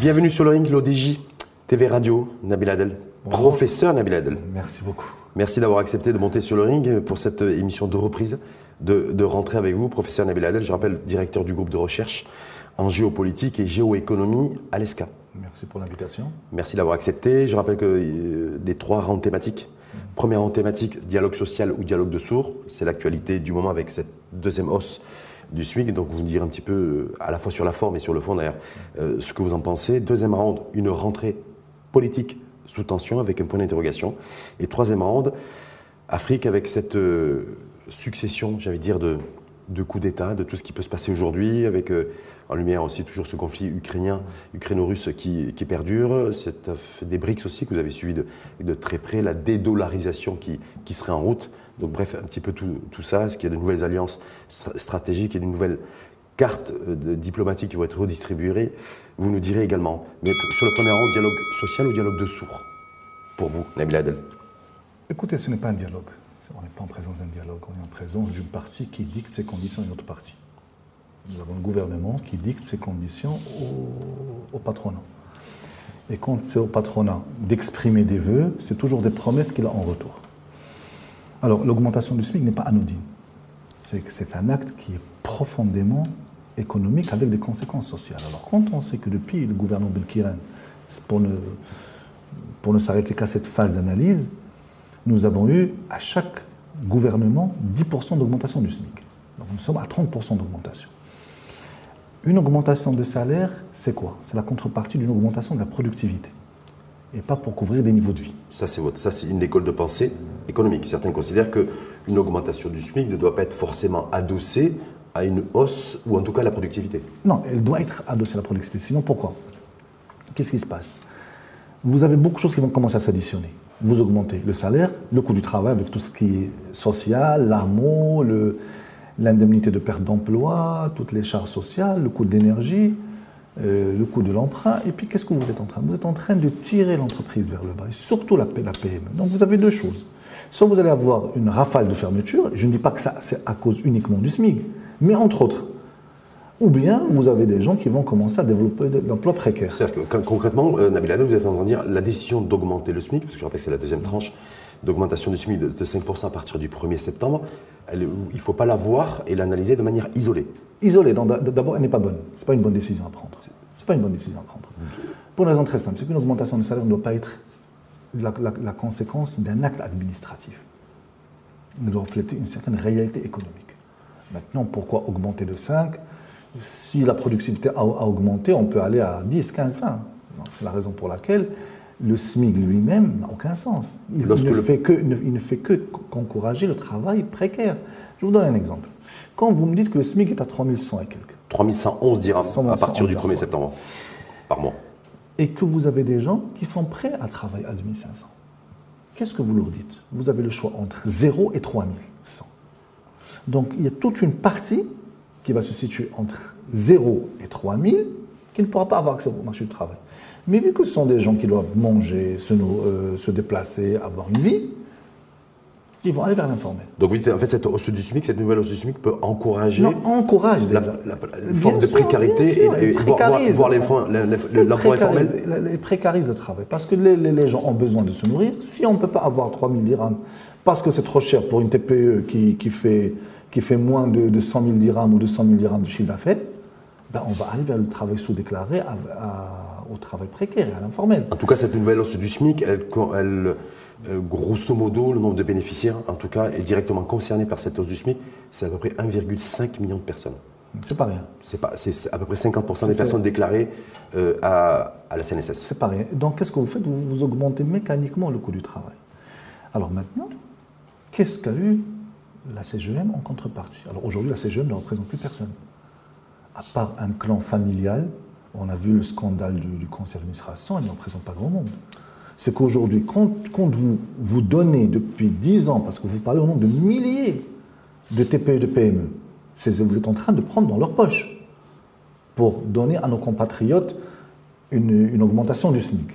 Bienvenue sur le ring, l'ODJ, TV Radio, Nabil Adel, professeur Nabil Adel. Merci beaucoup. Merci d'avoir accepté de monter sur le ring pour cette émission de reprise, de, de rentrer avec vous, professeur Nabil Adel, je rappelle, directeur du groupe de recherche en géopolitique et géoéconomie à l'ESCA. Merci pour l'invitation. Merci d'avoir accepté. Je rappelle que euh, les trois rangs thématiques. Première rang thématique, dialogue social ou dialogue de sourds. C'est l'actualité du moment avec cette deuxième hausse du SMIC. Donc vous nous direz un petit peu, euh, à la fois sur la forme et sur le fond d'ailleurs, euh, ce que vous en pensez. Deuxième round, une rentrée politique sous tension avec un point d'interrogation. Et troisième round, Afrique avec cette euh, succession, j'allais dire, de, de coups d'État, de tout ce qui peut se passer aujourd'hui, avec en lumière aussi toujours ce conflit ukrainien, ukraino-russe qui, perdure, euh, des BRICS aussi que vous avez suivi de, très près, la dédollarisation qui, qui serait en route. Donc bref, un petit peu tout, tout ça, ce qu'il y a de nouvelles alliances stra- stratégiques et de nouvelles cartes euh, diplomatiques qui vont être redistribuées, vous nous direz également. Mais sur le premier rang, dialogue social ou dialogue de sourds? Pour vous, Nabil Adel Écoutez, ce n'est pas un dialogue. On n'est pas en présence d'un dialogue, on est en présence d'une partie qui dicte ses conditions à une autre partie. Nous avons un gouvernement qui dicte ses conditions au, patronat. Et quand c'est au patronat d'exprimer des vœux, c'est toujours des promesses qu'il a en retour. Alors, l'augmentation du SMIC n'est pas anodine. C'est c'est un acte qui est profondément économique avec des conséquences sociales. Alors, quand on sait que depuis le gouvernement Belkiren, pour ne, pour ne s'arrêter qu'à cette phase d'analyse, nous avons eu à chaque gouvernement 10% d'augmentation du SMIC. Donc nous sommes à 30% d'augmentation. Une augmentation de salaire, c'est quoi? C'est la contrepartie d'une augmentation de la productivité. Et pas pour couvrir des niveaux de vie. Ça, c'est votre, ça, c'est une école de pensée économique. Certains considèrent qu'une augmentation du SMIC ne doit pas être forcément adossée à une hausse ou en tout cas à la productivité. Non, elle doit être adossée à la productivité. Sinon, pourquoi? Qu'est-ce qui se passe? Vous avez beaucoup de choses qui vont commencer à s'additionner. Vous augmentez le salaire, le coût du travail avec tout ce qui est social, l'AMO, le- l'indemnité de perte d'emploi, toutes les charges sociales, le coût de l'énergie, euh, le coût de l'emprunt. Et puis, qu'est-ce que vous êtes en train? Vous êtes en train de tirer l'entreprise vers le bas, et surtout la, PME. Donc, vous avez deux choses. Soit vous allez avoir une rafale de fermeture, je ne dis pas que ça, c'est à cause uniquement du SMIC, mais entre autres. Ou bien vous avez des gens qui vont commencer à développer de l'emploi précaire. C'est-à-dire que concrètement, euh, Nabil Adel, vous êtes en train de dire la décision d'augmenter le SMIC, parce que je rappelle que c'est la deuxième tranche d'augmentation du SMIC de, de 5% à partir du 1er septembre, il ne faut pas la voir et l'analyser de manière isolée. Isolée, d'abord, elle n'est pas bonne. Ce n'est pas une bonne décision à prendre. Ce n'est pas une bonne décision à prendre. Pour une raison très simple, c'est qu'une augmentation de salaire ne doit pas être la, conséquence d'un acte administratif. Elle doit refléter une certaine réalité économique. Maintenant, pourquoi augmenter de 5 Si la productivité a, augmenté, on peut aller à 10, 15, 20. Donc, C'est la raison pour laquelle le SMIC lui-même n'a aucun sens. Il, ne le- fait que, il ne- il ne fait que qu'encourager le travail précaire. Je vous donne un exemple. Quand vous me dites que le SMIC est à 3100 et quelques, 3111 dirhams à 111 partir du dirhams. 1er septembre par mois. et que vous avez des gens qui sont prêts à travailler à 2500, qu'est-ce que vous leur dites? Vous avez le choix entre 0 et 3100. Donc il y a toute une partie qui va se situer entre 0 et 3000 qui ne pourra pas avoir accès au marché du travail. Mais vu que ce sont des gens qui doivent manger, se, euh, se déplacer, avoir une vie, ils vont aller vers l'informel. Donc vous dites, en fait, cette hausse du SMIC, cette nouvelle hausse du SMIC peut encourager Non, encourage la, forme de précarité sûr, et, et voir, voir, l'emploi informel. Elle précarise le travail. Parce que les, les- les gens ont besoin de se nourrir. Si on ne peut pas avoir 3000 dirhams, parce que c'est trop cher pour une TPE qui, qui fait, qui fait moins de, de 100 000 dirhams ou de 100 000 dirhams de chiffre d'affaires, ben on va aller vers le travail sous-déclaré à- à- au travail précaire et à l'informel. En tout cas, cette nouvelle hausse du SMIC, elle, elle, euh, grosso modo, le nombre de bénéficiaires, en tout cas, est directement concerné par cette hausse du SMIC. C'est à peu près 1,5 million de personnes. C'est pas rien. C'est pas- c'est c'est à peu près 50% des personnes déclarées euh, à, à la CNSS. C'est pas rien. Donc, qu'est-ce que vous faites? Vous, vous augmentez mécaniquement le coût du travail. Alors maintenant, qu'est-ce qu'a eu la CGM en contrepartie? Alors aujourd'hui, la CGM ne représente plus personne. À part un clan familial, on a vu le scandale du, du conseil d'administration, elle ne représente pas grand monde. C'est qu'aujourd'hui, quand, quand vous, vous donnez depuis 10 ans, parce que vous parlez au nom de milliers de TPE et de PME, c'est- vous êtes en train de prendre dans leur poche pour donner à nos compatriotes une, une augmentation du SMIC.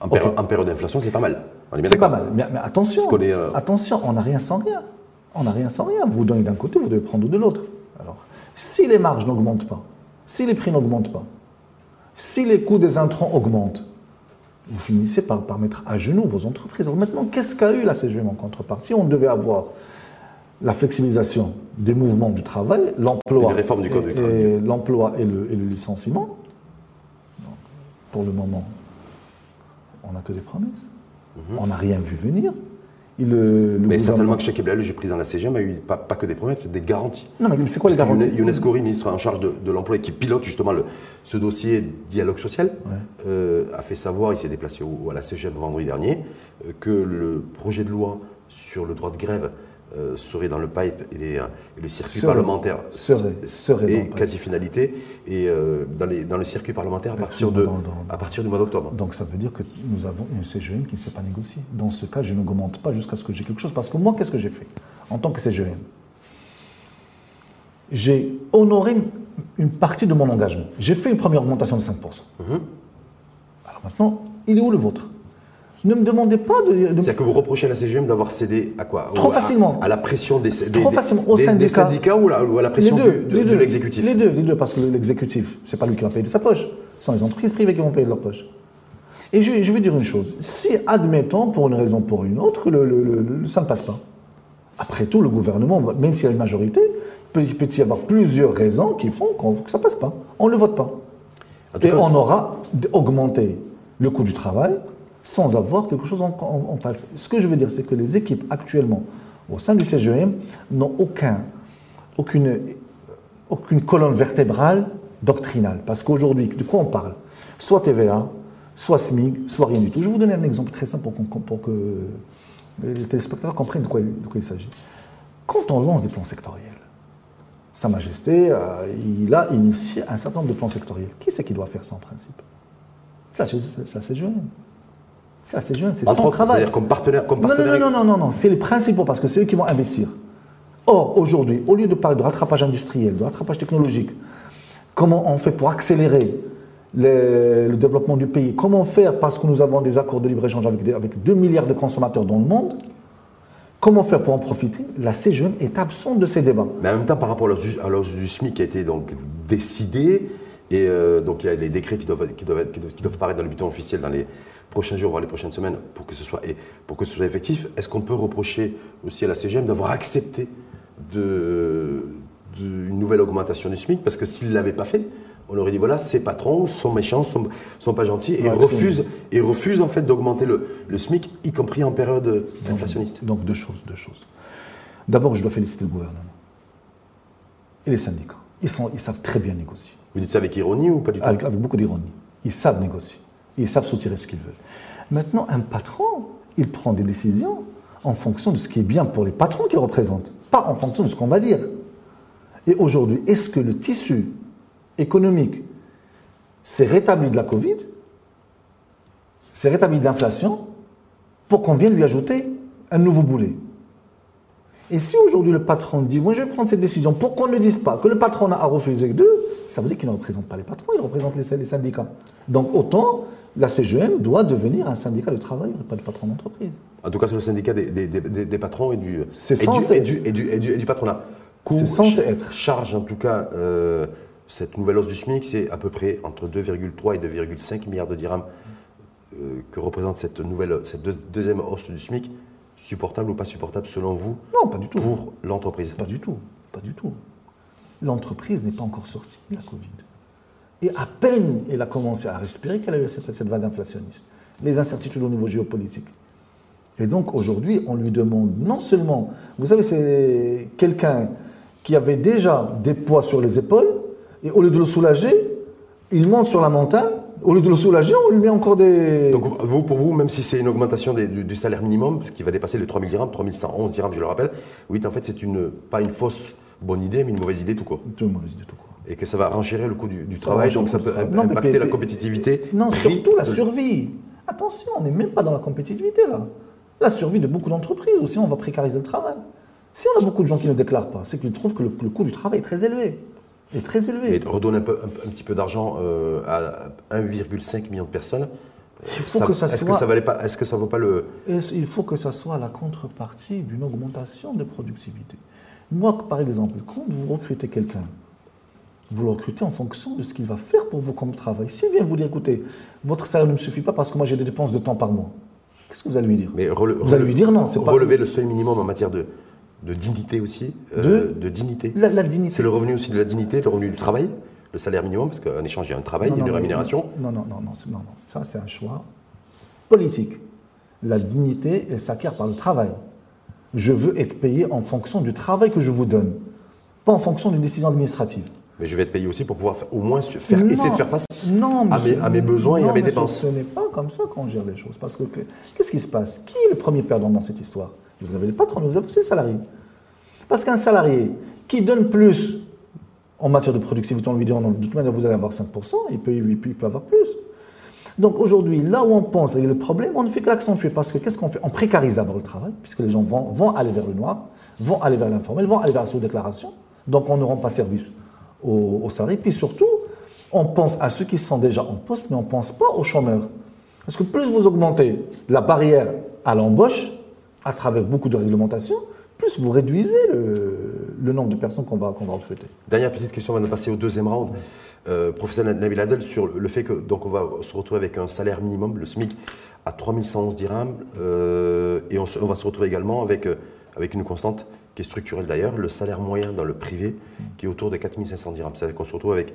En, péri- en période d'inflation, c'est pas mal. On C'est pas mal. Mais, mais attention, est, euh, attention, on n'a rien sans rien. On n'a rien sans rien. Vous donnez d'un côté, vous devez prendre de l'autre. Alors, si les marges n'augmentent pas, si les prix n'augmentent pas, Si les coûts des intrants augmentent, vous finissez par, par mettre à genoux vos entreprises. Alors maintenant, qu'est-ce qu'a eu la CGM en contrepartie On devait avoir la flexibilisation des mouvements du travail, l'emploi et, l'emploi et le, et le licenciement. pour le moment, on n'a que des promesses. Mhm. On n'a rien vu venir. Mais certainement que Cheikh Eblalu, j'ai pris dans la CGM, a eu pas, que des promesses, des garanties. Non, mais c'est quoi les garanties Younes Gori, ministre en charge de, l'emploi et qui pilote justement le, ce dossier dialogue social, euh, a fait savoir, il s'est déplacé à la CGM vendredi dernier, euh, que le projet de loi sur le droit de grève euh, serait dans le pipe et, le circuit parlementaire serait, serait et quasi-finalité et euh, dans, les, dans, le circuit parlementaire à partir, de, à partir du mois d'octobre. Donc ça veut dire que nous avons une CGM qui ne s'est pas négociée. Dans ce cas, je n'augmente pas jusqu'à ce que j'ai quelque chose. Parce que moi, qu'est-ce que j'ai fait en tant que CGM J'ai honoré une partie de mon engagement. J'ai fait une première augmentation de 5%. Mhm. Alors maintenant, il est où le vôtre? Ne me demandez pas de. C'est-à-dire que vous reprochez à la CGM d'avoir cédé à quoi Trop facilement. À, la pression des, Trop facilement. Au syndicat. syndicats ou, à la pression de, l'exécutif Les deux, les deux, parce que l'exécutif, c'est pas lui qui va payer de sa poche. Ce sont les entreprises privées qui vont payer de leur poche. Et je, je vais dire une chose. Si, admettons, pour une raison ou pour une autre, le, ça ne passe pas. Après tout, le gouvernement, même s'il y a une majorité, il peut, y avoir plusieurs raisons qui font que ça ne passe pas. On ne le vote pas. Et on aura augmenté le coût du travail, sans avoir quelque chose en, face. Ce que je veux dire, c'est que les équipes actuellement au sein du CGM n'ont aucun, aucune, aucune colonne vertébrale doctrinale. Parce qu'aujourd'hui, de quoi on parle? Soit TVA, soit SMIG, soit rien du tout. Je vais vous donner un exemple très simple pour, que les téléspectateurs comprennent de quoi, il s'agit. Quand on lance des plans sectoriels, Sa Majesté, euh, il a initié un certain nombre de plans sectoriels. Qui c'est qui doit faire ça en principe? C'est la CGM. C'est jeune, c'est son travail. C'est-à-dire comme partenaire, comme partenaire. Non, non, non, non, non, c'est les principaux parce que c'est eux qui vont investir. Or, aujourd'hui, au lieu de parler de rattrapage industriel, de rattrapage technologique, comment on fait pour accélérer le développement du pays, comment faire parce que nous avons des accords de libre-échange avec, avec 2 milliards de consommateurs dans le monde, Comment faire pour en profiter? La CGM est absente de ces débats. Mais en même temps, par rapport à l'os du SMIC qui a été donc décidé, et euh, donc il y a les décrets qui doivent, qui doivent, qui doivent, qui doivent paraître dans le bulletin officiel dans les prochains jours, voire les prochaines semaines, pour que ce soit, pour que ce soit effectif, est-ce qu'on peut reprocher aussi à la CGM d'avoir accepté de, une nouvelle augmentation du SMIC Parce que s'il ne l'avait pas fait, on aurait dit voilà, ces patrons sont méchants, sont, sont pas gentils et refusent, et refusent en fait d'augmenter le, le, SMIC, y compris en période inflationniste. Donc deux choses, deux choses. D'abord, je dois féliciter le gouvernement et les syndicats. Ils, sont, ils savent très bien négocier. Vous dites ça avec ironie ou pas du tout? Avec beaucoup d'ironie. Ils savent négocier. Ils savent soutirer ce qu'ils veulent. Maintenant, un patron, il prend des décisions en fonction de ce qui est bien pour les patrons qu'il représente, pas en fonction de ce qu'on va dire. Et aujourd'hui, est-ce que le tissu économique s'est rétabli de la Covid, s'est rétabli de l'inflation, pour qu'on vienne lui ajouter un nouveau boulet? Et si aujourd'hui le patron dit, moi je vais prendre cette décision pour qu'on ne le dise pas, que le patron a refusé d'eux, ça veut dire qu'il ne représente pas les patrons, il représente les, syndicats. Donc autant la CGM doit devenir un syndicat de travail, pas de patron d'entreprise. En tout cas, c'est le syndicat des, patrons et du, et du, et, du, et, du, patronat. C'est censé être. Charge, en tout cas, euh, cette nouvelle hausse du SMIC, c'est à peu près entre 2,3 et 2,5 milliards de dirhams euh, que représente cette, nouvelle, cette deuxième hausse du SMIC supportable ou pas supportable selon vous Non, pas du tout. Pour l'entreprise? Pas du tout. Pas du tout. L'entreprise n'est pas encore sortie de la Covid. Et à peine elle a commencé à respirer qu'elle a eu cette, cette vague inflationniste. Les incertitudes au niveau géopolitique. Et donc aujourd'hui, on lui demande non seulement, vous savez, c'est quelqu'un qui avait déjà des poids sur les épaules, et au lieu de le soulager, il monte sur la montagne au lieu de le soulager, on lui met encore des. Donc, vous, pour vous, même si c'est une augmentation du, salaire minimum, qui va dépasser les 3 000 dirhams, 3111 dirhams, je le rappelle, oui, en fait, c'est une, pas une fausse bonne idée, mais une mauvaise idée tout court. Une mauvaise idée tout court. Et que ça va renchérir le coût du, travail, donc ça peut impacter la compétitivité. Non, surtout la survie. Attention, on n'est même pas dans la compétitivité là. La survie de beaucoup d'entreprises aussi, on va précariser le travail. Si on a beaucoup de gens qui ne déclarent pas, c'est qu'ils trouvent que le coût du travail est très élevé est très élevé. Et redonner un, peu, un, petit peu d'argent euh, à 1,5 million de personnes. Il faut que ça est-ce que ça valait pas Est-ce que ça vaut pas le Il faut que ça soit la contrepartie d'une augmentation de productivité. Moi, par exemple, quand vous recrutez quelqu'un vous le recrutez en fonction de ce qu'il va faire pour vous comme travail. S'il vient vous dire, écoutez, votre salaire ne me suffit pas parce que moi j'ai des dépenses de temps par mois, qu'est-ce que vous allez lui dire? Mais Vous allez lui dire non, c'est pas. Relever le seuil minimum en matière de, de dignité aussi. euh, de, dignité. La, la dignité. C'est le revenu aussi de la dignité, le revenu du travail, le salaire minimum, parce qu'en échange, il y a un travail, Non, il y a une non, rémunération. Non, non, non, non, c'est- non, non. ça c'est un choix politique. La dignité, elle s'acquiert par le travail. Je veux être payé en fonction du travail que je vous donne, pas en fonction d'une décision administrative. Mais je vais être payé aussi pour pouvoir au moins faire, Non. essayer de faire face. non, à mes- à mes besoins et à mes dépenses. Ce n'est pas comme ça qu'on gère les choses. Parce que que- qu'est-ce qui se passe? Qui est le premier perdant dans cette histoire? Vous avez les patrons, mais vous avez aussi les salariés. Parce qu'un salarié qui donne plus en matière de productivité, on lui dit, de toute manière, vous allez avoir 5%, il peut, il peut, il peut avoir plus. Donc aujourd'hui, là où on pense régler le problème, on ne fait que l'accentuer. Parce que qu'est-ce qu'on fait? On précarise d'abord le travail, puisque les gens vont, vont aller vers le noir, vont aller vers l'informel, vont aller vers la sous-déclaration. Donc on ne rend pas service aux, aux salariés. Puis surtout, on pense à ceux qui sont déjà en poste, mais on ne pense pas aux chômeurs. Parce que plus vous augmentez la barrière à l'embauche, à travers beaucoup de réglementations, plus vous réduisez le, le nombre de personnes qu'on va, qu'on va recruter. Dernière petite question avant de passer au deuxième round. Euh, professeur Nabil Adel, sur le fait que donc on va se retrouver avec un salaire minimum, le SMIC, à 3111 dirhams, euh, et on, se- on va se retrouver également avec, euh, avec une constante qui est structurelle d'ailleurs, le salaire moyen dans le privé, qui est autour de 4500 dirhams. C'est-à-dire qu'on se retrouve avec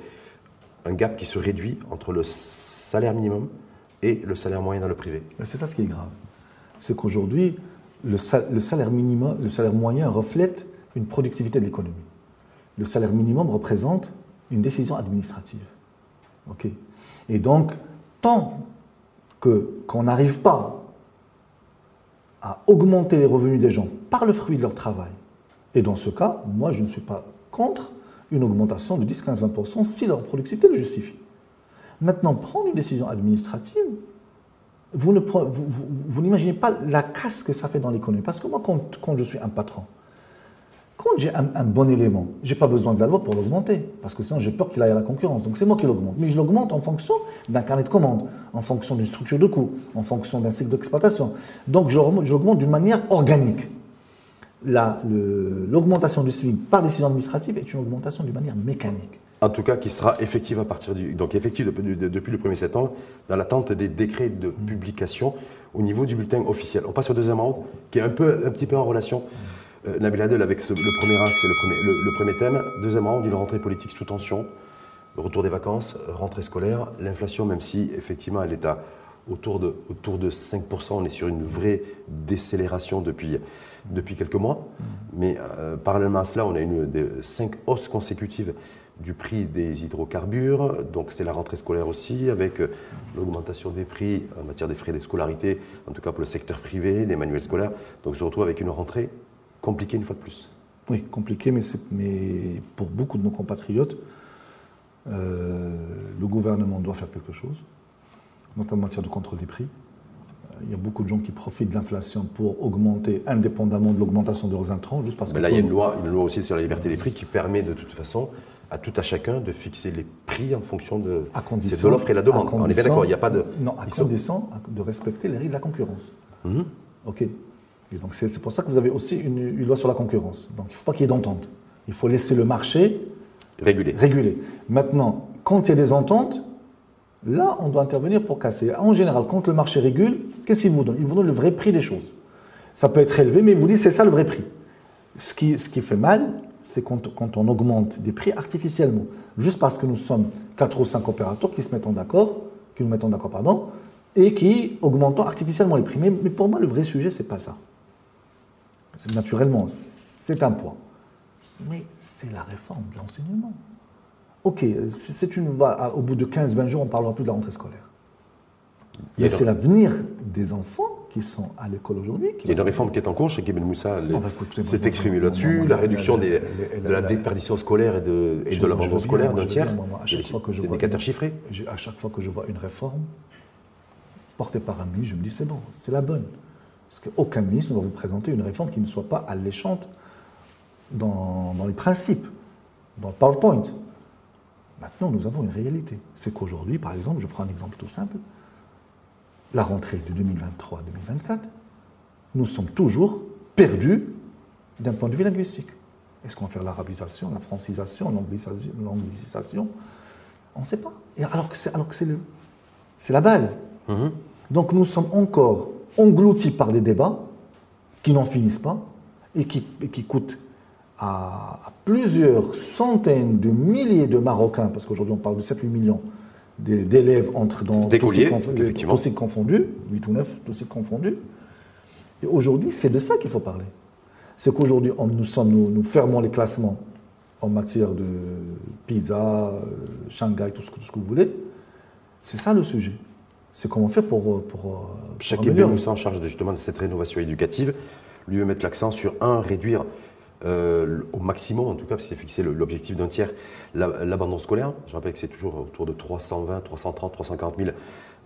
un gap qui se réduit entre le salaire minimum et le salaire moyen dans le privé. C'est ça ce qui est grave. C'est qu'aujourd'hui, le, sal- le salaire minimum, le salaire moyen reflète une productivité de l'économie. Le salaire minimum représente une décision administrative. Et donc, tant que qu'on n'arrive pas à augmenter les revenus des gens par le fruit de leur travail, et dans ce cas, moi je ne suis pas contre une augmentation de 10, 15, 20% si leur productivité le justifie. Maintenant, prendre une décision administrative, vous ne pre- vous- n'imaginez pas la casse que ça fait dans l'économie. Parce que moi, quand, je suis un patron, quand j'ai un, bon élément, je n'ai pas besoin de la loi pour l'augmenter. Parce que sinon, j'ai peur qu'il aille à la concurrence. Donc, c'est moi qui l'augmente. Mais je l'augmente en fonction d'un carnet de commandes, en fonction d'une structure de coût, en fonction d'un cycle d'exploitation. Donc, l'augmente d'une manière organique. La- L'augmentation du SMIC par décision administrative est une augmentation d'une manière mécanique. En tout cas, qui sera effective à partir du. Donc, effective depuis, de- depuis le 1er septembre, dans l'attente des décrets de publication au niveau du bulletin officiel. On passe au deuxième round, qui est un, peu, un petit peu en relation, euh, Nabil Adel, avec ce- le premier axe et le premier, le, le premier thème. Deuxième round, une rentrée politique sous tension, le retour des vacances, rentrée scolaire, l'inflation, même si effectivement elle est à autour de, autour de 5%, on est sur une vraie décélération depuis, depuis quelques mois. Mais euh, parallèlement à cela, on a une des cinq hausses consécutives du prix des hydrocarbures. Donc c'est la rentrée scolaire aussi, avec euh, l'augmentation des prix en matière des frais de scolarité, en tout cas pour le secteur privé, des manuels scolaires. Donc on se retrouve avec une rentrée compliquée une fois de plus. Oui, compliqué, mais, mais pour beaucoup de nos compatriotes, euh, le gouvernement doit faire quelque chose, notamment en matière de contrôle des prix. Euh, Il y a beaucoup de gens qui profitent de l'inflation pour augmenter indépendamment de l'augmentation de leurs intrants, juste parce Mais que là, il y a une loi, une loi aussi sur la liberté des prix qui permet de toute façon à tout à chacun de fixer les prix en fonction de, à condition, c'est de l'offre et la demande. On est bien d'accord, il n'y a pas de. Non, à sont- condition de respecter les règles de la concurrence. Mhm. OK. Et donc c'est pour ça que vous avez aussi une, une loi sur la concurrence. Donc il ne faut pas qu'il y ait d'entente. Il faut laisser le marché Régulé. régulé. Maintenant, quand il y a des ententes, là, on doit intervenir pour casser. En général, quand le marché régule, qu'est-ce qu'il vous donne Il vous donne le vrai prix des choses. Ça peut être élevé, mais il vous dit c'est ça le vrai prix. Ce qui, fait mal, c'est quand, on augmente des prix artificiellement, juste parce que nous sommes quatre ou cinq opérateurs qui se mettent en d'accord, qui nous mettons d'accord, pardon, et qui augmentons artificiellement les prix. Mais, pour moi, le vrai sujet, c'est pas ça. Naturellement, c'est un point. Mais c'est la réforme de l'enseignement. Ok, c'est c'est une. Au bout de 15-20 jours, on ne parlera plus de la rentrée scolaire. Mais c'est l'avenir des enfants qui sont à l'école aujourd'hui. qui Il y a une réforme qui est en cours. Cheikh Ibn Moussa Ah bah, s'est exprimé là-dessus. La réduction des- de la déperdition scolaire et de, et l'abandon scolaire d'un tiers. à chaque fois que je vois chiffrés. À chaque fois que je vois une réforme portée par un ministre, je me dis c'est bon, c'est la bonne. Parce qu'aucun ministre ne va vous présenter une réforme qui ne soit pas alléchante dans, dans les principes, dans le PowerPoint. Maintenant, nous avons une réalité. C'est qu'aujourd'hui, par exemple, je prends un exemple tout simple, la rentrée de 2023-2024, nous sommes toujours perdus d'un point de vue linguistique. Est-ce qu'on va faire l'arabisation, la francisation, l'anglicisation? On ne sait pas. Et alors que c'est, la base. Mhm. Donc nous sommes encore engloutis par des débats qui n'en finissent pas et qui, et qui coûtent à, à plusieurs centaines de milliers de Marocains, parce qu'aujourd'hui on parle de 7-8 millions d'é- d'élèves entre dans tous ces tous confondus, 8 ou 9, tous ces confondus. Et aujourd'hui, c'est de ça qu'il faut parler. C'est qu'aujourd'hui, nous, sommes, nous, nous fermons les classements en matière de Pisa, euh, Shanghai, tout ce, que, tout ce que vous voulez. C'est ça le sujet. C'est comment faire pour. pour, pour, pour Chaque. Benmoussa en charge justement de cette rénovation éducative, lui veut mettre l'accent sur un, réduire euh, au maximum, en tout cas, s'est fixé l'objectif d'un tiers, la- l'abandon scolaire. Je rappelle que c'est toujours autour de 320, 330, 340 000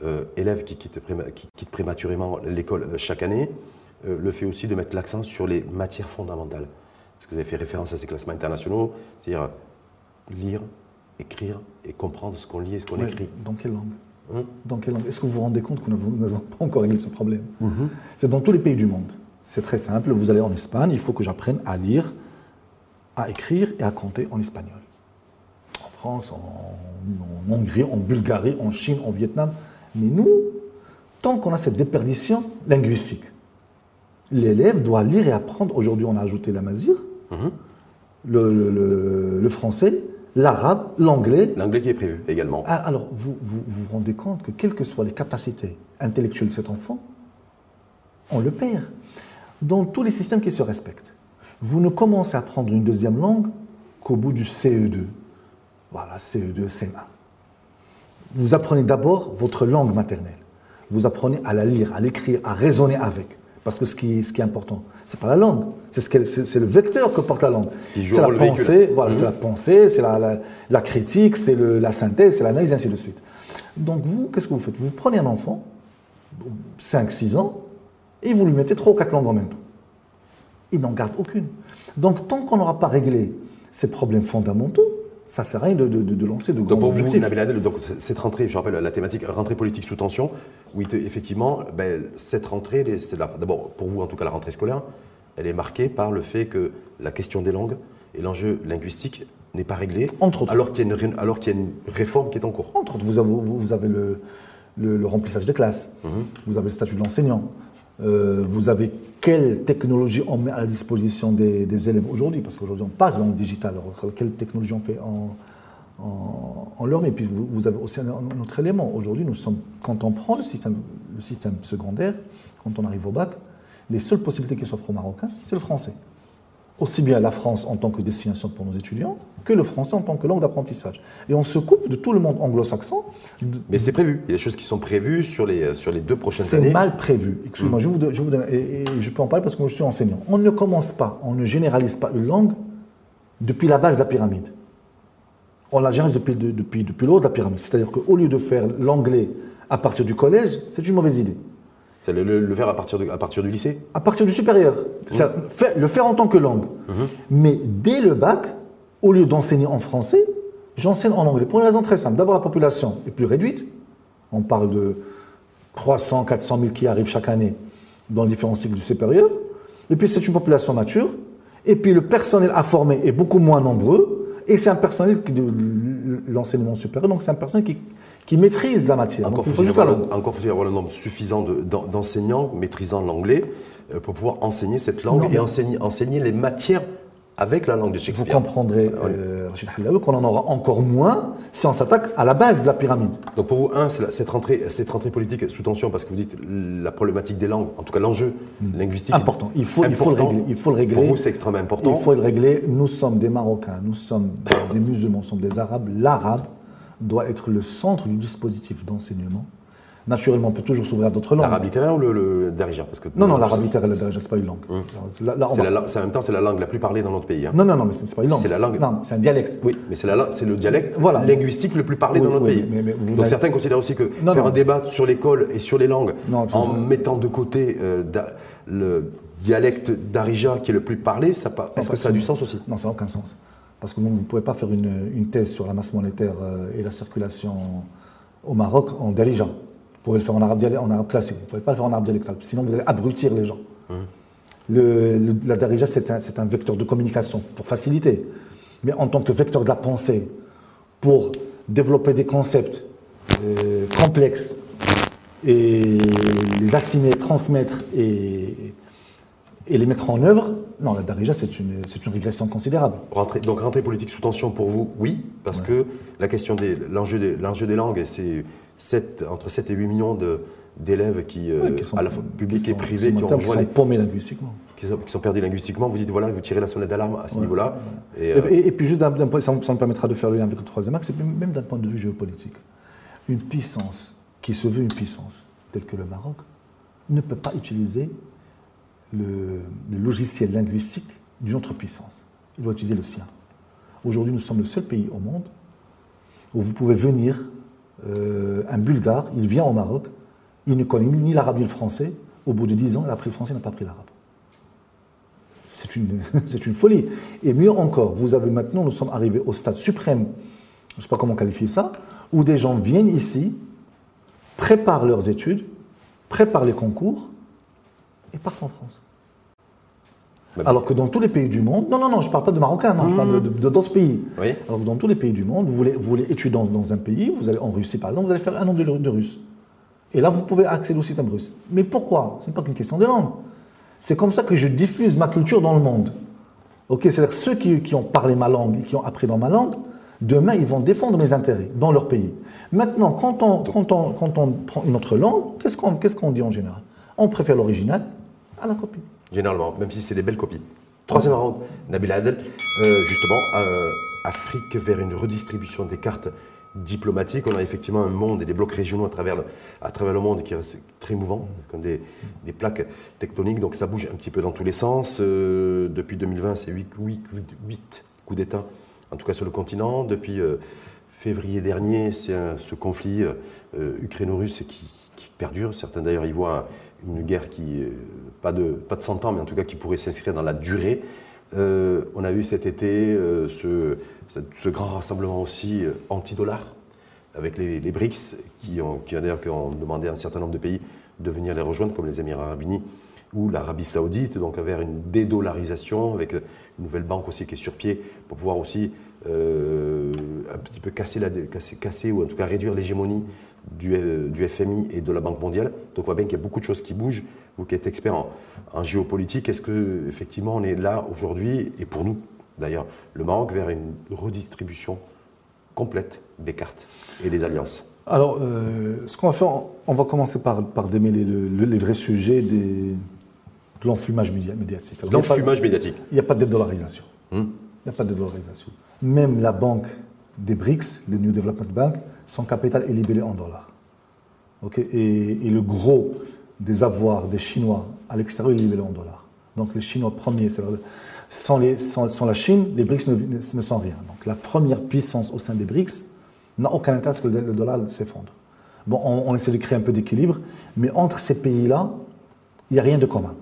euh, élèves qui quittent, préma- qui quittent prématurément l'école euh, chaque année. Euh, le fait aussi de mettre l'accent sur les matières fondamentales. Parce que vous avez fait référence à ces classements internationaux, c'est-à-dire lire, écrire et comprendre ce qu'on lit et ce qu'on écrit. Dans quelle langue Hein? Dans quelle langue? Est-ce que vous vous rendez compte que nous n'avons- pas encore réglé ce problème? C'est dans tous les pays du monde. C'est très simple. Vous allez en Espagne, il faut que j'apprenne à lire, à écrire et à compter en espagnol. En France, en, en Hongrie, en Bulgarie, en Chine, en Vietnam. Mais nous, tant qu'on a cette déperdition linguistique, l'élève doit lire et apprendre. Aujourd'hui, on a ajouté la mazir, Mhm. le, le- le- le français, l'arabe, l'anglais, L'anglais qui est prévu également. ah, alors, vous, vous vous vous rendez compte que quelles que soient les capacités intellectuelles de cet enfant, on le perd. Dans tous les systèmes qui se respectent, vous ne commencez à apprendre une deuxième langue qu'au bout du CE2. Voilà, CE2, CM1. Vous apprenez d'abord votre langue maternelle. Vous apprenez à la lire, à l'écrire, à raisonner avec. Parce que ce qui, ce qui est important, c'est pas la langue, c'est ce le vecteur que porte la langue. C'est la pensée, voilà, Mhm. c'est la pensée, c'est la, la- la critique, c'est la synthèse, c'est l'analyse, ainsi de suite. Donc vous, qu'est-ce que vous faites? Vous prenez un enfant, 5-6 ans, et vous lui mettez 3 ou 4 langues en même temps. Il n'en garde aucune. Donc tant qu'on n'aura pas réglé ces problèmes fondamentaux, ça ne sert à rien de, de- de- de lancer de grands Donc pour vous. Nabil Adel, donc cette rentrée, je rappelle la thématique rentrée politique sous tension, où te- effectivement, ben, cette rentrée, d'abord pour vous en tout cas la rentrée scolaire, elle est marquée par le fait que la question des langues et l'enjeu linguistique n'est pas réglé, Entre autres. alors qu'il y, a une y a réforme qui est en cours. Entre autres, vous avez, vous vous avez le, le- le remplissage des classes, Mhm. vous avez le statut de l'enseignant, euh, vous avez quelle technologie on met à la disposition des, élèves aujourd'hui, parce qu'aujourd'hui on passe dans le digital, quelle technologie on fait en, leur? Met. Et puis vous, avez aussi un, un autre élément. Aujourd'hui, nous sommes, quand on prend le système, le système secondaire, quand on arrive au bac, les seules possibilités qui s'offrent aux Marocains, c'est le français. Aussi bien la France en tant que destination pour nos étudiants, que le français en tant que langue d'apprentissage. Et on se coupe de tout le monde anglo-saxon, Mais c'est prévu, il y a des choses qui sont prévues sur les, sur les deux prochaines c'est années. mal prévu. Excusez-moi, je, vous, je vous donne, et, et je peux en parler parce que moi je suis enseignant. On ne commence pas, on ne généralise pas une langue depuis la base de la pyramide. On la généralise depuis, de- depuis, depuis le haut de la pyramide. C'est-à-dire qu'au lieu de faire l'anglais à partir du collège, c'est une mauvaise idée. C'est le, le- le faire à partir, de- à partir du lycée À partir du supérieur. Le faire en tant que langue. Mais dès le bac, au lieu d'enseigner en français, j'enseigne en anglais. Pour une raison très simple. D'abord, la population est plus réduite. On parle de 300, 400 000 qui arrivent chaque année dans les différents cycles du supérieur. Et puis, c'est une population mature. Et puis, le personnel à former est beaucoup moins nombreux. Et c'est un personnel qui- de l'enseignement supérieur. Donc, c'est un personnel qui, qui maîtrise la matière. Encore Donc, il faut faut-il avoir, avoir le nombre suffisant de- d'en- d'enseignants maîtrisant l'anglais euh, pour pouvoir enseigner cette langue Non, mais- et enseigner, enseigner les matières avec la langue de Vous Shakespeare. comprendrez, Ouais. euh, qu'on en aura encore moins si on s'attaque à la base de la pyramide. Donc pour vous, un, c'est cette rentrée, cette rentrée politique sous tension parce que vous dites la problématique des langues, en tout cas l'enjeu linguistique. Hmm. Important. Il faut, il faut le important. régler. Il faut le régler. Pour vous, c'est extrêmement important. Il faut le régler. Nous sommes des Marocains, nous sommes des musulmans, nous sommes des Arabes. L'arabe doit être le centre du dispositif d'enseignement. Naturellement, on peut toujours s'ouvrir à d'autres langues. L'arabe littéraire ou le, le darija parce que Non, non, l'arabe littéraire, déjà, c'est pas une langue. Là, là, on C'est va- la- c'est en même temps c'est la langue la plus parlée dans notre pays. hein. Non, non, non, mais c'est c'est pas une langue. C'est la langue. Non, c'est un dialecte. Oui, mais c'est le dialecte Voilà. linguistique le plus parlé Oui, dans notre oui, pays. mais- mais vous Donc certains considèrent aussi que Non, faire non. un débat sur l'école et sur les langues Non, en mettant de côté euh, da- le dialecte d'Arija qui est le plus parlé, est-ce que ça a du sens aussi Non, ça n'a aucun sens. Parce que vous ne pouvez pas faire une, une thèse sur la masse monétaire euh, et la circulation au Maroc en darija. Vous pouvez le faire en arabe, dialect- en arabe classique, vous ne pouvez pas le faire en arabe dialectal, sinon vous allez abrutir les gens. Le, la Darija, c'est un, un, vecteur de communication pour faciliter. Mais en tant que vecteur de la pensée, pour développer des concepts euh, complexes et les assimiler, transmettre et, et les mettre en œuvre, non, la Darija, c'est une, une, régression considérable. donc, rentrée politique sous tension pour vous, oui, parce que la question de l'enjeu des, des, langues, c'est entre 7 et 8 millions d'élèves qui, euh, qui sont, à la fois publics et privés, qui, ont qui sont paumés linguistiquement. Qui sont, perdus linguistiquement. Vous dites, voilà, vous tirez la sonnette d'alarme à ce niveau-là. Euh, et, puis, juste d'un point, ça, me permettra de faire le lien avec le troisième axe, même d'un point de vue géopolitique. Une puissance qui se veut une puissance, telle que le Maroc, ne peut pas utiliser le, logiciel linguistique d'une autre puissance. Il doit utiliser le sien. Aujourd'hui, nous sommes le seul pays au monde où vous pouvez venir, euh, un Bulgare, il vient au Maroc, il ne connaît ni l'arabe ni le français, au bout de dix ans, il a appris le français, il n'a pas appris l'arabe. C'est une, une, folie. Et mieux encore, vous avez maintenant, nous sommes arrivés au stade suprême, je ne sais pas comment qualifier ça, où des gens viennent ici, préparent leurs études, préparent les concours, et partent en France. Alors que dans tous les pays du monde, non, non, non, je ne parle pas de Marocains, non, je parle de d'autres pays. Alors que dans tous les pays du monde, vous voulez, vous voulez étudier dans, un pays, vous allez en Russie par exemple, vous allez faire un an de, de russe. Et là, vous pouvez accéder au système russe. Mais pourquoi? Ce n'est pas qu'une question de langue. C'est comme ça que je diffuse ma culture dans le monde. Ok, c'est-à-dire ceux qui, ont parlé ma langue, qui ont appris dans ma langue, demain, ils vont défendre mes intérêts dans leur pays. Maintenant, quand on, quand on, quand on prend une autre langue, qu'est-ce qu'on qu'est-ce qu'on dit en général? On préfère l'original à la copie. Généralement, même si c'est des belles copies. Troisième round, Nabil Adel, euh, justement, euh, Afrique vers une redistribution des cartes diplomatiques. On a effectivement un monde et des blocs régionaux à travers le, monde qui restent très mouvants, comme des, plaques tectoniques. Donc ça bouge un petit peu dans tous les sens. Euh, depuis 2020, c'est 8, 8, 8 coups d'État, en tout cas sur le continent. Depuis février dernier, c'est ce conflit ukraino-russe qui, qui, perdure. Certains d'ailleurs y voient une guerre qui, euh, pas de, pas de 100 ans, mais en tout cas qui pourrait s'inscrire dans la durée. Euh, on a vu cet été euh, ce, ce, grand rassemblement aussi anti-dollar avec les, BRICS qui ont, qui d'ailleurs ont demandé à un certain nombre de pays de venir les rejoindre, comme les Émirats arabes unis ou l'Arabie saoudite, donc vers une dédollarisation, avec une nouvelle banque aussi qui est sur pied pour pouvoir aussi un petit peu casser, la, casser, casser ou en tout cas réduire l'hégémonie du, FMI et de la Banque mondiale. Donc on voit bien qu'il y a beaucoup de choses qui bougent. Vous qui êtes expert en, géopolitique, est-ce que effectivement on est là aujourd'hui, et pour nous d'ailleurs, le Maroc vers une redistribution complète des cartes et des alliances? Alors, euh, ce qu'on va faire, on va commencer par, par démêler les vrais sujets des, de l'enfumage médiatique. L'enfumage médiatique Il n'y a pas de dédollarisation. Hmm. Il n'y a pas de dédollarisation. Même la banque des BRICS, le New Development Bank, son capital est libellé en dollars. et, le gros des avoirs des Chinois à l'extérieur est libellé en dollars. Donc les Chinois premiers, sans, la Chine, les BRICS ne, sont rien. Donc la première puissance au sein des BRICS n'a aucun intérêt à ce que le, dollar s'effondre. Bon, on essaie de créer un peu d'équilibre, mais entre ces pays-là, il n'y a rien de commun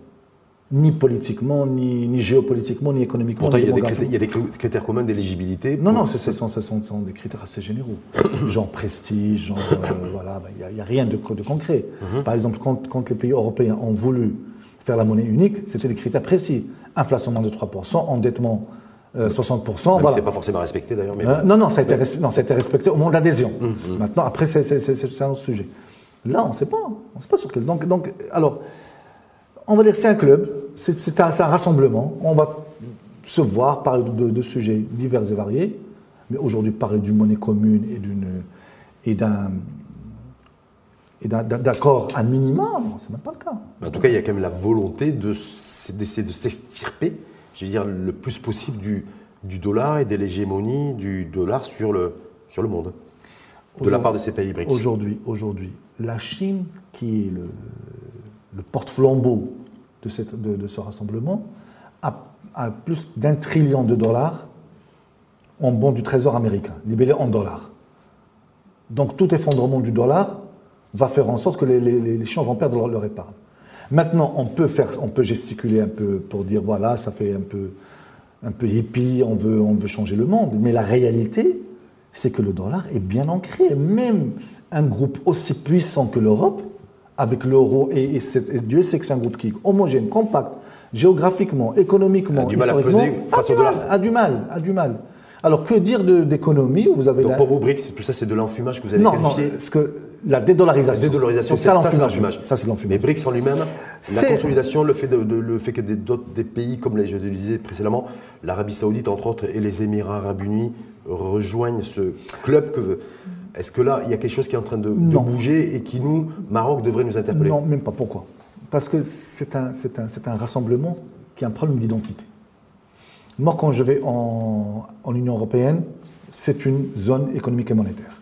ni politiquement, ni, géopolitiquement, ni économiquement. Pourtant, il y, a des critères, communs d'éligibilité. Non, non, ce sont, des critères assez généraux. genre prestige, genre. Euh, voilà, ben, il n'y a, rien de, concret. Mhm. Par exemple, quand, les pays européens ont voulu faire la monnaie unique, c'était des critères précis. Inflation moins de 3%, endettement 60%. Euh, voilà. C'est pas forcément respecté d'ailleurs. Euh, non, non ça, a été, non, ça a été respecté au moment de l'adhésion. Mhm. Maintenant, après, c'est un autre sujet. Là, on ne sait pas. On sait pas sur quel. Donc, donc alors on va dire c'est un club, c'est un, rassemblement. On va se voir, parler de, sujets divers et variés. Mais aujourd'hui, parler d'une monnaie commune et d'une et d'un et d'accord à minimum, c'est même pas le cas. en tout cas, il y a quand même la volonté d'essayer de s'extirper, je veux dire, le plus possible du, du dollar et de l'hégémonie du dollar sur le, sur le monde, de la part de ces pays BRICS. Aujourd'hui, aujourd'hui, la Chine, qui est le, le porte-flambeau de, ce rassemblement, a, plus d'un trillion de dollars en bons du Trésor américain, libellés en dollars. Donc tout effondrement du dollar va faire en sorte que les, les, Chiens vont perdre leur, épargne. Maintenant, on peut, faire, on peut gesticuler un peu pour dire voilà, ça fait un peu, un peu hippie, on veut, on veut changer le monde. Mais la réalité, c'est que le dollar est bien ancré. Même un groupe aussi puissant que l'Europe avec l'euro, et, Dieu sait que c'est un groupe qui est homogène, compact, géographiquement, économiquement, A du mal à peser face au dollar. A du mal, a du mal. Alors que dire d'économie Vous avez Donc la- pour vous, BRICS, tout ça, c'est de l'enfumage que vous avez non, non, qualifié parce que la dédollarisation. La dédollarisation, c'est ça ça, c'est l'enfumage. Ça, c'est Mais l'enfumage. BRICS en lui-même, la consolidation, le fait, de, de- le fait que des, pays, comme les- je le disais précédemment, l'Arabie Saoudite, entre autres, et les Émirats Arabes Unis rejoignent ce club. Que, est-ce que là, il y a quelque chose qui est en train de, bouger et qui, nous, Maroc, devrait nous interpeller Non, même pas. Pourquoi? Parce que c'est un, rassemblement qui a un problème d'identité. Moi, quand je vais en, en Union européenne, c'est une zone économique et monétaire.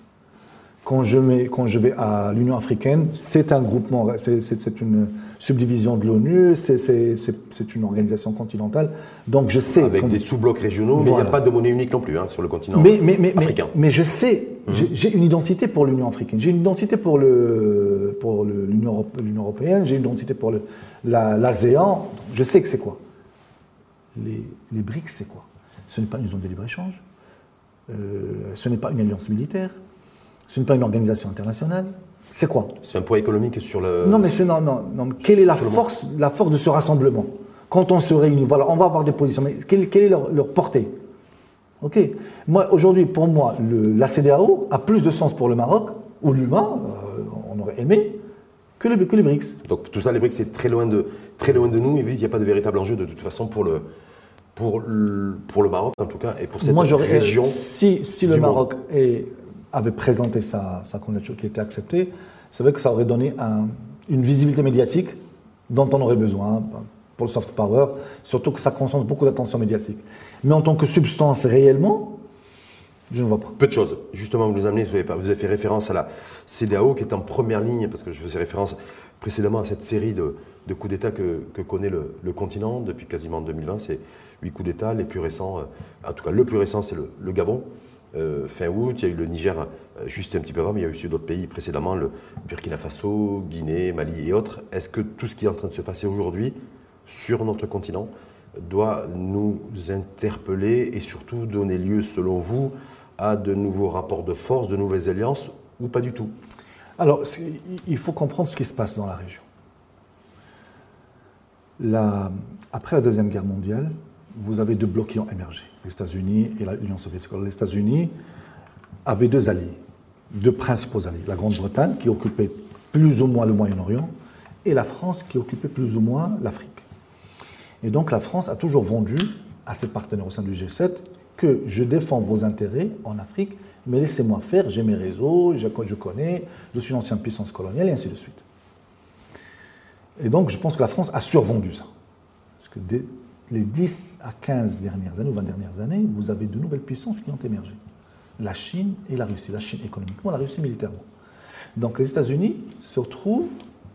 Quand je, mets, quand je vais à l'Union africaine, c'est un groupement, c'est- une subdivision de l'ONU, c'est- une organisation continentale. Donc je sais. Avec des sous-blocs régionaux, mais il n'y a pas de monnaie unique non plus hein, sur le continent mais, mais, mais, mais, africain. mais je sais, j'ai- j'ai une identité pour l'Union africaine, j'ai une identité pour pour le- l'Union Europe- l'Union européenne, j'ai une identité pour le- la- l'ASEAN. je sais que c'est quoi. Les, les BRICS, c'est quoi? Ce n'est pas une zone de libre-échange, euh, ce n'est pas une alliance militaire, ce n'est pas une organisation internationale. C'est quoi? C'est un poids économique sur le. non, mais c'est non, non, non. Quelle est la force, la force de ce rassemblement? Quand on se réunit, voilà, on va avoir des positions, mais quelle, quelle est leur, leur portée? Ok. Moi, aujourd'hui, pour moi, le- la CDAO a plus de sens pour le Maroc ou l'humain, euh, on aurait aimé, que les, que les BRICS. Donc tout ça, les BRICS, c'est très loin de, très loin de nous. Et il n'y a pas de véritable enjeu de toute façon pour le, pour le, pour le Maroc, en tout cas, et pour cette Moi, région. Si, si le du. Maroc est- avait présenté sa, sa candidature qui était acceptée, c'est vrai que ça aurait donné un- une visibilité médiatique dont on aurait besoin pour le soft power, surtout que ça concentre beaucoup d'attention médiatique. Mais en tant que substance réellement, je ne vois pas. Peu de choses. Justement, vous nous amenez, vous avez, vous avez fait référence à la CDAO qui est en première ligne, parce que je faisais référence précédemment à cette série de, coups d'État que, connaît le, continent depuis quasiment 2020. C'est huit coups d'État, les plus récents, euh, en tout cas le plus récent, c'est le, le Gabon. Euh, fin août, il y a eu le Niger euh, juste un petit peu avant, mais il y a eu aussi d'autres pays précédemment, le Burkina Faso, Guinée, Mali et autres. Est-ce que tout ce qui est en train de se passer aujourd'hui sur notre continent doit nous interpeller et surtout donner lieu, selon vous, à de nouveaux rapports de force, de nouvelles alliances ou pas du tout? Alors, il faut comprendre ce qui se passe dans la région. Après la Deuxième Guerre mondiale, vous avez deux blocs qui ont émergé, les États-Unis et l'Union soviétique. Les États-Unis avaient deux alliés, deux principaux alliés. La Grande-Bretagne, qui occupait plus ou moins le Moyen-Orient, et la France, qui occupait plus ou moins l'Afrique. Et donc la France a toujours vendu à ses partenaires au sein du G7 que je défends vos intérêts en Afrique, mais laissez-moi faire, j'ai mes réseaux, je, connais, je suis une ancienne puissance coloniale, et ainsi de suite. Et donc je pense que la France a survendu ça. Parce que dès les 10 à 15 dernières années, ou 20 dernières années, vous avez de nouvelles puissances qui ont émergé. La Chine et la Russie. La Chine économiquement, la Russie militairement. Donc les États-Unis se retrouvent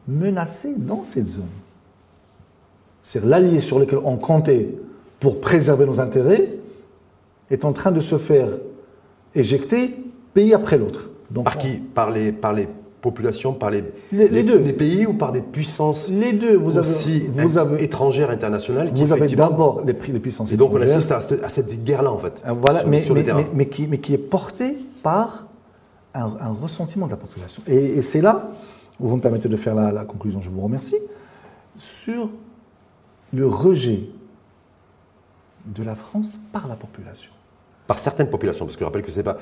menacés dans cette zone. C'est l'allié sur lequel on comptait pour préserver nos intérêts est en train de se faire éjecter pays après l'autre. Donc, Par qui? Par les, par les populations, par les, Les- les deux. les pays ou par des puissances Les deux, vous avez, aussi vous in- avez, étrangères, internationales qui vous avez d'abord les, les puissances Et donc on assiste à, cette- à cette guerre-là en fait, Euh, Voilà, sur, mais, sur le mais- terrain. mais- mais qui, mais qui est porté par un, un ressentiment de la population. Et, et c'est là où vous me permettez de faire la, la conclusion, je vous remercie, sur le rejet de la France par la population. Par certaines populations, parce que je rappelle que c'est pas...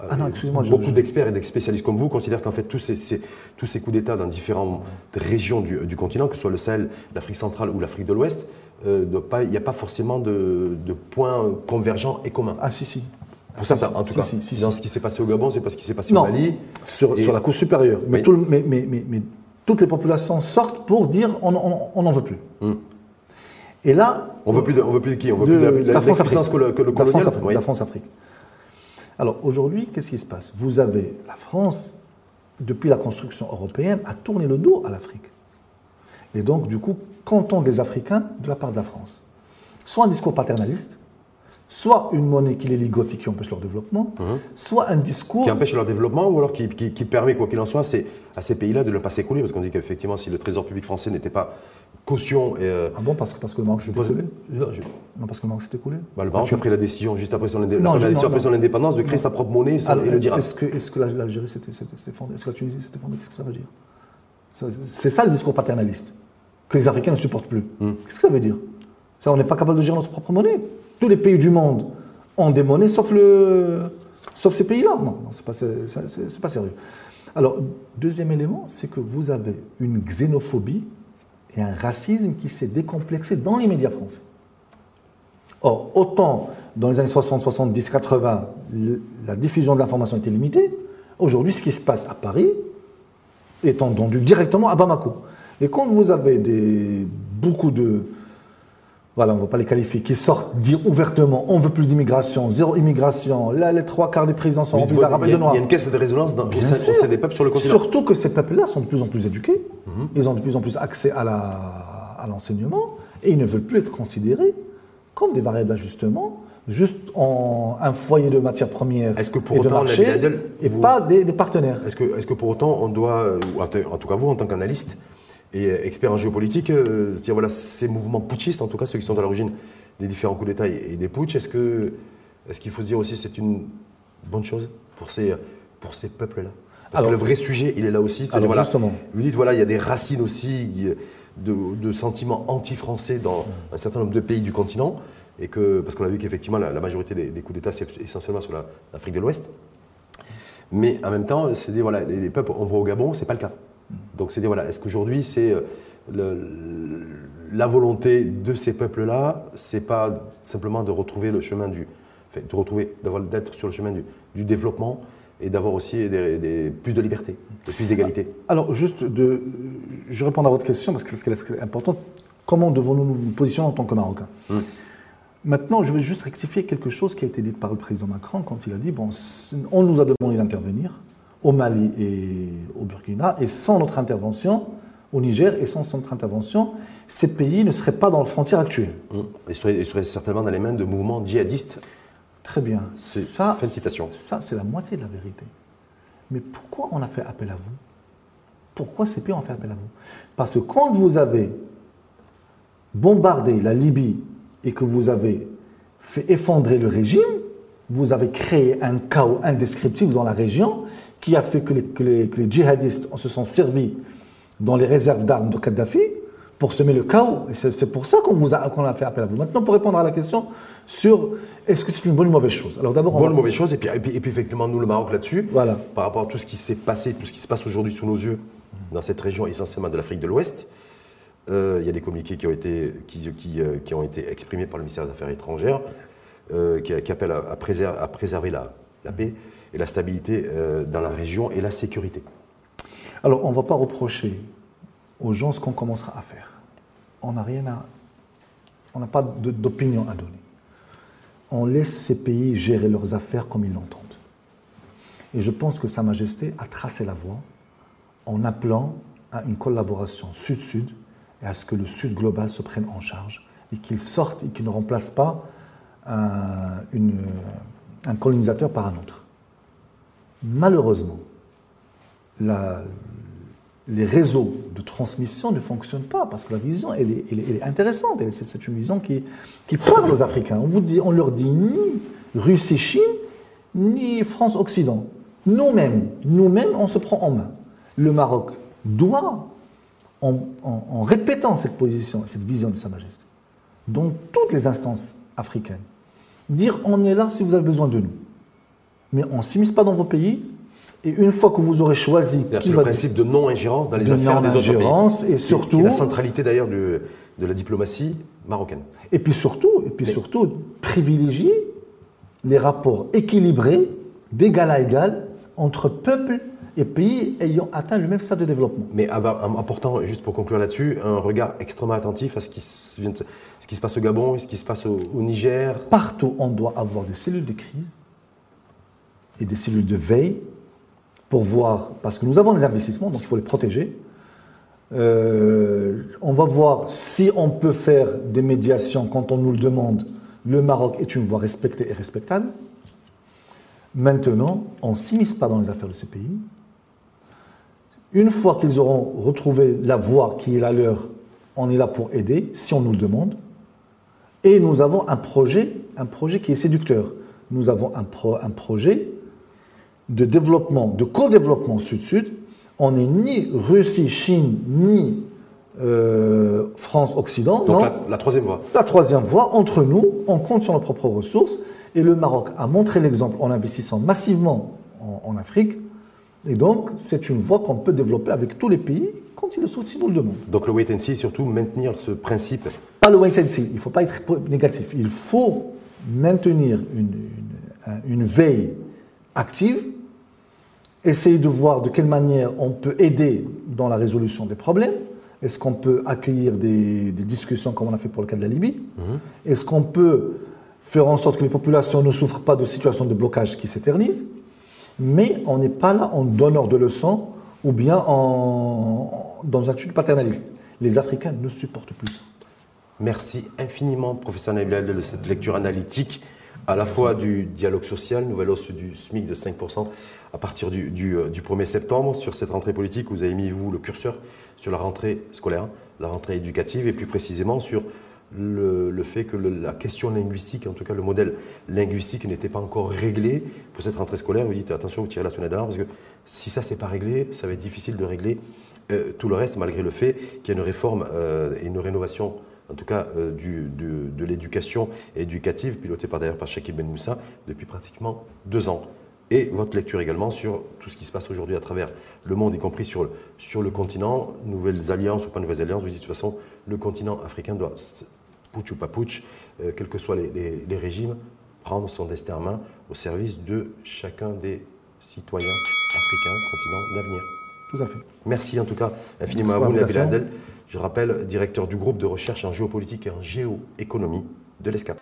euh, Ah non, excusez-moi, Beaucoup d'experts et de spécialistes comme vous considèrent qu'en fait tous ces, ces- tous ces coups d'État dans différentes régions du, du continent, que ce soit le Sahel, l'Afrique centrale ou l'Afrique de l'Ouest, euh, il n'y a pas forcément de, de points convergents et communs. Ah si, si. Pour certains, si, en tout cas. si, si, dans ce qui s'est passé au Gabon, c'est pas ce qui s'est passé Non. au Mali. Sur, Et- sur la couche supérieure. Mais, Oui. tout le- mais, mais- mais- mais toutes les populations sortent pour dire on n'en on, veut plus. Hum. Et là, On veut plus de, on veut plus de qui? On veut de- plus de la, de de la, la France puissance que le, que le La France Afrique. Oui. La France Afrique. Alors aujourd'hui, qu'est-ce qui se passe? Vous avez la France, depuis la construction européenne, a tourné le dos à l'Afrique. Et donc, du coup, qu'entendent les Africains de la part de la France Soit un discours paternaliste, soit une monnaie qui les ligote et qui empêche leur développement, soit un discours qui empêche leur développement ou alors qui, qui- qui permet, quoi qu'il en soit, c'est à ces pays-là de ne pas s'écrouler Parce qu'on dit qu'effectivement, si le trésor public français n'était pas caution. Et, euh, Ah bon, parce que, parce que le Maroc pose- écoulé Non, je- Non, parce que le Maroc s'était écoulé bah, le Maroc a pris la décision, juste après son, indé- Non, la je- décision non, après non. son indépendance, de créer sa propre monnaie et son- Alors, et le dirham. Est-ce que, est-ce que la- l'Algérie s'était fondée Est-ce que la Tunisie s'était fondée Qu'est-ce que ça veut dire? C'est ça le discours paternaliste, que les Africains ne supportent plus. Hmm. Qu'est-ce que ça veut dire? Ça, on n'est pas capable de gérer notre propre monnaie. Tous les pays du monde ont des monnaies, sauf, le, sauf ces pays-là. Non, non c'est pas, c'est pas sérieux. Alors, deuxième élément, c'est que vous avez une xénophobie et un racisme qui s'est décomplexé dans les médias français. Or, autant dans les années 60, 70, 80, la diffusion de l'information était limitée, aujourd'hui, ce qui se passe à Paris est entendu directement à Bamako. Et quand vous avez beaucoup de, voilà, on ne va pas les qualifier, qui sortent dire ouvertement on veut plus d'immigration, zéro immigration, là les trois quarts des présidents sont remplis d'arabes et de noirs. Il y a une caisse de résonance dans, au sein des peuples sur le continent. Surtout que ces peuples-là sont de plus en plus éduqués, mhm. ils ont de plus en plus accès à l'enseignement, et ils ne veulent plus être considérés comme des variables d'ajustement, juste en un foyer de matières premières est-ce que pour et autant, de marché, et pas des, partenaires. Est-ce que, est que pour autant on doit, en tout cas vous en tant qu'analyste, et expert en géopolitique, euh, voilà, ces mouvements putschistes, en tout cas ceux qui sont à l'origine des différents coups d'État et, des putsch, est-ce qu'il est faut se dire aussi que c'est une bonne chose pour ces, pour ces peuples-là? Parce que le vrai sujet, il est là aussi. Alors voilà, justement. Vous dites, voilà, il y a des racines aussi de, sentiments anti-français dans un certain nombre de pays du continent, et que, parce qu'on a vu qu'effectivement, la, majorité des, coups d'État, c'est essentiellement sur l'Afrique de l'Ouest. Mais en même temps, c'est voilà, les, les peuples, on voit au Gabon, c'est pas le cas. Donc c'est dire, voilà, est-ce qu'aujourd'hui c'est euh, la volonté de ces peuples-là, c'est pas simplement de retrouver le chemin du, de retrouver, d'être sur le chemin du, développement et d'avoir aussi des, plus de liberté, plus d'égalité? Alors juste, de, je réponds à votre question parce qu'elle est importante. Comment devons-nous nous positionner en tant que Marocains? Hum. Maintenant, je vais juste rectifier quelque chose qui a été dit par le président Macron quand il a dit bon, on nous a demandé d'intervenir, au Mali et au Burkina, et sans notre intervention, au Niger, et sans notre intervention, ces pays ne seraient pas dans la frontière actuelle. Mmh. Ils, seraient, certainement dans les mains de mouvements djihadistes. Très bien. Ça, fin de citation. Ça, c'est la moitié de la vérité. Mais pourquoi on a fait appel à vous? Pourquoi ces pays ont fait appel à vous? Parce que quand vous avez bombardé la Libye et que vous avez fait effondrer le régime, vous avez créé un chaos indescriptible dans la région qui a fait que les, djihadistes se sont servis dans les réserves d'armes de Kadhafi pour semer le chaos. Et c'est pour ça qu'on a, a fait appel à vous. Maintenant, pour répondre à la question sur est-ce que c'est une bonne ou mauvaise chose? Alors d'abord, bonne ou mauvaise chose, et puis, et puis, effectivement, nous, le Maroc, là-dessus, voilà. par rapport à tout ce qui s'est passé, tout ce qui se passe aujourd'hui sous nos yeux, dans cette région essentiellement de l'Afrique de l'Ouest, euh, il y a des communiqués qui ont, été, qui, qui, euh, qui, ont été exprimés par le ministère des Affaires étrangères, euh, qui, appellent à, à, préserver, à préserver la, la paix et la stabilité euh, dans la région et la sécurité. Alors, on ne va pas reprocher aux gens ce qu'on commencera à faire. On n'a rien à. On n'a pas d'opinion à donner. On laisse ces pays gérer leurs affaires comme ils l'entendent. Et je pense que Sa Majesté a tracé la voie en appelant à une collaboration sud-sud et à ce que le sud global se prenne en charge et qu'il sorte et qu'il ne remplace pas un, une, un colonisateur par un autre. Malheureusement, les réseaux de transmission ne fonctionnent pas parce que la vision, est, intéressante. C'est une vision qui, parle aux Africains. On leur dit ni Russie-Chine, ni France-Occident. Nous-mêmes, nous-mêmes, on se prend en main. Le Maroc doit, en, en répétant cette position, cette vision de Sa Majesté, dans toutes les instances africaines, dire on est là si vous avez besoin de nous mais on ne s'immisce pas dans vos pays. Et une fois que vous aurez choisi. C'est le principe de non-ingérence dans les affaires des autres pays. Et surtout. la centralité d'ailleurs de, la diplomatie marocaine. Et puis surtout, et puis surtout privilégier les rapports équilibrés, d'égal à égal, entre peuples et pays ayant atteint le même stade de développement. Mais important, juste pour conclure là-dessus, un regard extrêmement attentif à ce qui, se, ce qui se passe au Gabon, ce qui se passe au Niger. Partout, on doit avoir des cellules de crise et des cellules de veille pour voir, parce que nous avons des investissements, donc il faut les protéger. Euh, on va voir si on peut faire des médiations quand on nous le demande. Le Maroc est une voie respectée et respectable. Maintenant, on ne s'immisce pas dans les affaires de ces pays. Une fois qu'ils auront retrouvé la voie qui est la leur, on est là pour aider, si on nous le demande. Et nous avons un projet, un projet qui est séducteur. Nous avons un, un projet de développement, de co-développement sud-sud, on n'est ni Russie, Chine, ni euh, France-Occident. Donc non. la, la troisième voie. La troisième voie, entre nous, on compte sur nos propres ressources. Et le Maroc a montré l'exemple en investissant massivement en, en Afrique. Et donc, c'est une voie qu'on peut développer avec tous les pays quand ils le souhaitent, si nous le demandent. Donc le wait and see, surtout maintenir ce principe. Pas le wait and see, il ne faut pas être négatif. Il faut maintenir une, une- une veille active, essayer de voir de quelle manière on peut aider dans la résolution des problèmes. Est-ce qu'on peut accueillir des, des discussions comme on a fait pour le cas de la Libye? Est-ce qu'on peut faire en sorte que les populations ne souffrent pas de situations de blocage qui s'éternisent Mais on n'est pas là en donneur de leçons ou bien en, dans une attitude paternaliste? Les Africains ne supportent plus ça. Merci infiniment, professeur Nabil, de cette lecture analytique, à la fois du dialogue social, nouvelle hausse du SMIC de 5% à partir du, du, euh, du 1er septembre, sur cette rentrée politique, vous avez mis, vous, le curseur sur la rentrée scolaire, la rentrée éducative, et plus précisément sur le, fait que la question linguistique, en tout cas le modèle linguistique n'était pas encore réglé pour cette rentrée scolaire. Vous dites, attention, vous tirez la sonnette d'alarme, parce que si ça, c'est pas réglé, ça va être difficile de régler euh, tout le reste, malgré le fait qu'il y a une réforme euh, et une rénovation en tout cas euh, du- de, de l'éducation éducative, pilotée par d'ailleurs par Shakib Ben Moussa depuis pratiquement deux ans. Et votre lecture également sur tout ce qui se passe aujourd'hui à travers le monde, y compris sur, le- sur le continent, nouvelles alliances ou pas nouvelles alliances, vous dites de toute façon, le continent africain doit, putsch ou pas putsch, euh, quels que soient les, les- les régimes, prendre son destin en main au service de chacun des citoyens africains, continent d'avenir. Tout à fait. Merci en tout cas infiniment à vous, Nabil l'invitation. Adel. Je rappelle, directeur du groupe de recherche en géopolitique et en géoéconomie de l'ESCAP.